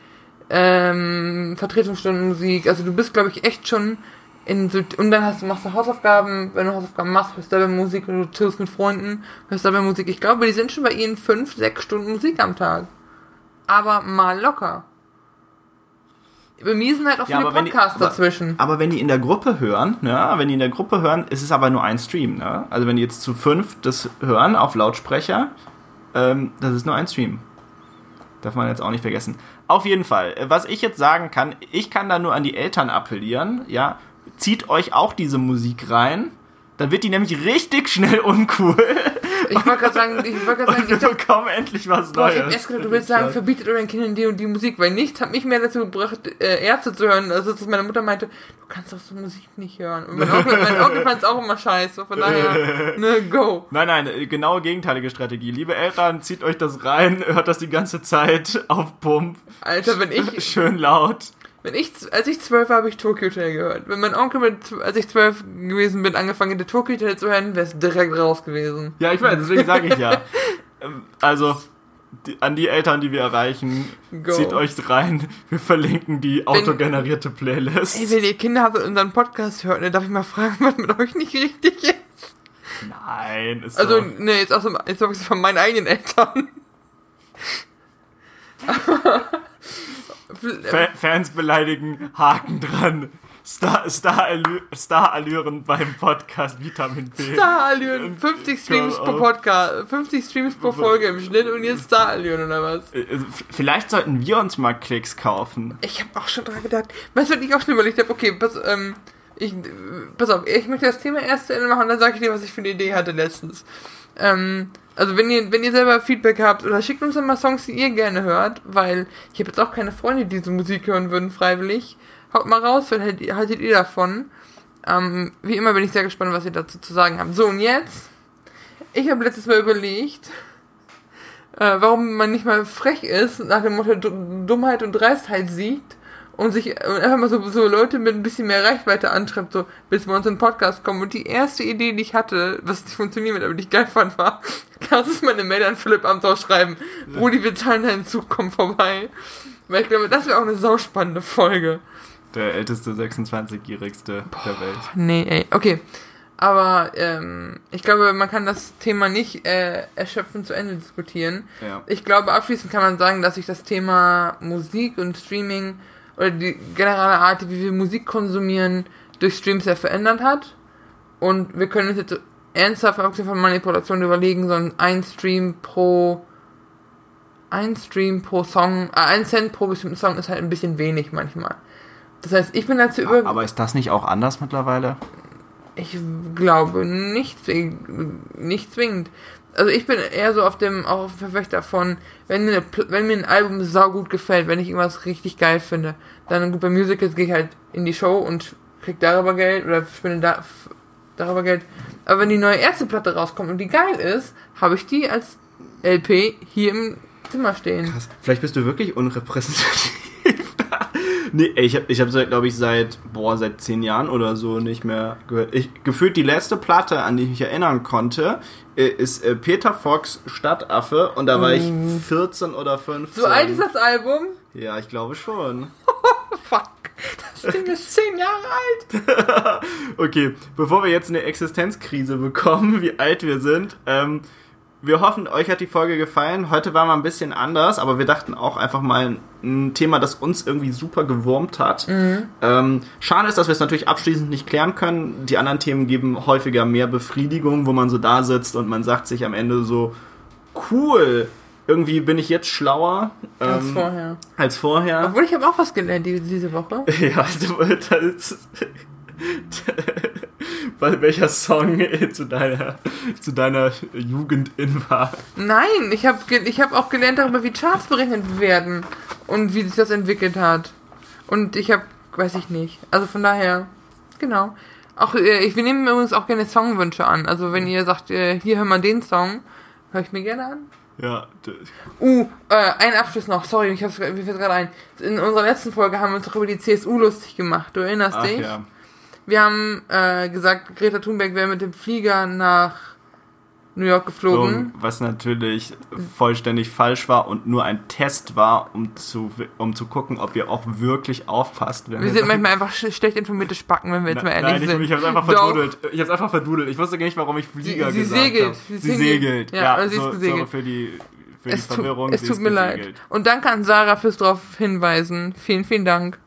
ähm, Vertretungsstunden Musik. Also du bist, glaube ich, echt schon in so, und dann hast du, machst du Hausaufgaben, wenn du Hausaufgaben machst, hörst du dabei Musik, wenn du chillst mit Freunden, hörst dabei Musik. Ich glaube, die sind schon bei ihnen fünf, sechs Stunden Musik am Tag. Aber mal locker. Bei mir sind halt auch Ja, viele wenn die- Podcasts aber- dazwischen. Aber wenn die in der Gruppe hören, ne, wenn die in der Gruppe hören, ist es aber nur ein Stream, ne? Also wenn die jetzt zu fünf das hören auf Lautsprecher, ähm, das ist nur ein Stream. Darf man jetzt auch nicht vergessen. Auf jeden Fall, äh, was ich jetzt sagen kann, ich kann da nur an die Eltern appellieren, ja, zieht euch auch diese Musik rein, dann wird die nämlich richtig schnell uncool Ich wollte gerade sagen, ich wollte gerade sagen, wir ich hab, bekommen endlich was Boah, ich hab Neues. erst gedacht, du willst sagen, verbietet euren Kindern die und die Musik, weil nichts hat mich mehr dazu gebracht, äh, Ärzte zu hören, also dass meine Mutter meinte, du kannst doch so Musik nicht hören. Und mein Onkel, mein Onkel fand es auch immer scheiße, von daher, (laughs) ne, go. Nein, nein, äh, genau gegenteilige Strategie. Liebe Eltern, zieht euch das rein, hört das die ganze Zeit auf Pump. Alter, wenn ich, Schön laut. Wenn ich, als ich zwölf war, habe ich Tokyo Hotel gehört. Wenn mein Onkel, mit, als ich zwölf gewesen bin, angefangen hätte, Tokyo Hotel zu hören, wäre es direkt raus gewesen. Ja, ich weiß, deswegen sage ich ja. (laughs) Ähm, Also, die, an die Eltern, die wir erreichen, Go. zieht euch rein. Wir verlinken die autogenerierte Playlist. Ey, wenn ihr Kinder habt und unseren Podcast hört, dann darf ich mal fragen, (laughs) was mit euch nicht richtig ist. Nein, ist Also, so. ne, jetzt aus dem, jetzt von meinen eigenen Eltern. (laughs) Fa Fans beleidigen, Haken dran. Star, Star, Allü Star Allüren beim Podcast Vitamin B. Star-Allüren, 50 Streams pro auf. Podcast, 50 Streams pro Folge im Schnitt und jetzt Star-Allüren oder was? Äh, äh, Vielleicht sollten wir uns mal Klicks kaufen. Ich habe auch schon dran gedacht. Weißt du, was ich auch schon überlegt habe? Okay, pass, ähm, ich, pass auf, ich möchte das Thema erst zu Ende machen, dann sage ich dir, was ich für eine Idee hatte letztens. Ähm, also wenn ihr, wenn ihr selber Feedback habt oder schickt uns mal Songs, die ihr gerne hört, weil ich habe jetzt auch keine Freunde, die diese Musik hören würden, freiwillig. Haut mal raus, was haltet, ihr- davon? Ähm, wie immer bin ich sehr gespannt, was ihr dazu zu sagen habt. So, und jetzt? Ich habe letztes Mal überlegt, äh, warum man nicht mal frech ist, nach dem Motto Du- Dummheit und Dreistheit siegt und sich und einfach mal so, so Leute mit ein bisschen mehr Reichweite antreibt, so bis wir uns in den Podcast kommen. Und die erste Idee, die ich hatte, was nicht funktioniert, aber die ich geil fand, war, (laughs) kannst du meine Mail an Philipp Amthor schreiben, Brudi, wir zahlen deinen Zug, komm vorbei. Weil ich glaube, das wäre auch eine sauspannende Folge. Der älteste 26-jährigste der Welt. Nee, ey, okay. Aber ähm, ich glaube, man kann das Thema nicht äh, erschöpfend zu Ende diskutieren. Ja. Ich glaube, abschließend kann man sagen, dass sich das Thema Musik und Streaming oder die generelle Art, wie wir Musik konsumieren, durch Streams sehr verändert hat. Und wir können uns jetzt ernsthaft, abgesehen von Manipulation, überlegen, so ein Stream pro ein Stream pro Song, äh, ein Cent pro bestimmten Song ist halt ein bisschen wenig manchmal. Das heißt, ich bin dazu über... Aber ist das nicht auch anders mittlerweile? Ich glaube nicht, nicht zwingend. Also ich bin eher so auf dem auch Verfechter von, wenn mir, wenn mir ein Album saugut gefällt, wenn ich irgendwas richtig geil finde, dann gut bei Musicals gehe ich halt in die Show und krieg darüber Geld oder spende da, darüber Geld. Aber wenn die neue Ärzteplatte rauskommt und die geil ist, habe ich die als LP hier im Zimmer stehen. Krass. Vielleicht bist du wirklich unrepräsentativ. (laughs) nee, ich habe ich hab seit, glaube ich, seit, boah, seit zehn Jahren oder so nicht mehr gehört. Ich, gefühlt die letzte Platte, an die ich mich erinnern konnte, äh, ist äh, Peter Fox Stadtaffe und da war ich 14 oder 15. So alt ist das Album? Ja, ich glaube schon. (laughs) Fuck. Das Ding ist zehn Jahre alt. (laughs) Okay, bevor wir jetzt eine Existenzkrise bekommen, wie alt wir sind, ähm, wir hoffen, euch hat die Folge gefallen. Heute war mal ein bisschen anders, aber wir dachten auch einfach mal ein Thema, das uns irgendwie super gewurmt hat. Ähm, schade ist, dass wir es natürlich abschließend nicht klären können. Die anderen Themen geben häufiger mehr Befriedigung, wo man so da sitzt und man sagt sich am Ende so, cool, irgendwie bin ich jetzt schlauer Als ähm, vorher. als vorher. Obwohl ich habe auch was gelernt die, diese Woche. (laughs) Ja, du, das, (laughs) weil welcher Song zu deiner, zu deiner Jugend in war. Nein, ich habe ich hab auch gelernt darüber, wie Charts berechnet werden und wie sich das entwickelt hat. Und ich habe, weiß ich nicht. Also von daher, genau. Auch äh, ich, wir nehmen übrigens auch gerne Songwünsche an. Also wenn ihr sagt, äh, hier hör mal den Song, höre ich mir gerne an. Ja, Uh, äh, ein Abschluss noch, sorry, ich hab's, mir fällt gerade ein. In unserer letzten Folge haben wir uns doch über die CSU lustig gemacht, du erinnerst ach dich? ja. Wir haben äh, gesagt, Greta Thunberg wäre mit dem Flieger nach New York geflogen. Was natürlich vollständig falsch war und nur ein Test war, um zu, um zu gucken, ob ihr auch wirklich aufpasst. Wenn Wir sind manchmal einfach sch schlecht informierte Spacken, wenn wir jetzt mal Nein, ehrlich nein, ich, sind. ich hab's einfach Doch. verdudelt. Ich hab's einfach verdudelt. Ich wusste gar nicht, warum ich Flieger Sie- sie gesagt segelt. habe. Sie Sie segelt. Ja, Ja, sie ist so, gesegelt. sorry für die, für die Es, tu Verwirrung. es sie tut ist mir leid. gesegelt. Und danke an Sarah fürs darauf hinweisen. Vielen, vielen Dank.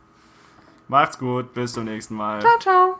Macht's gut, bis zum nächsten Mal. Ciao, ciao.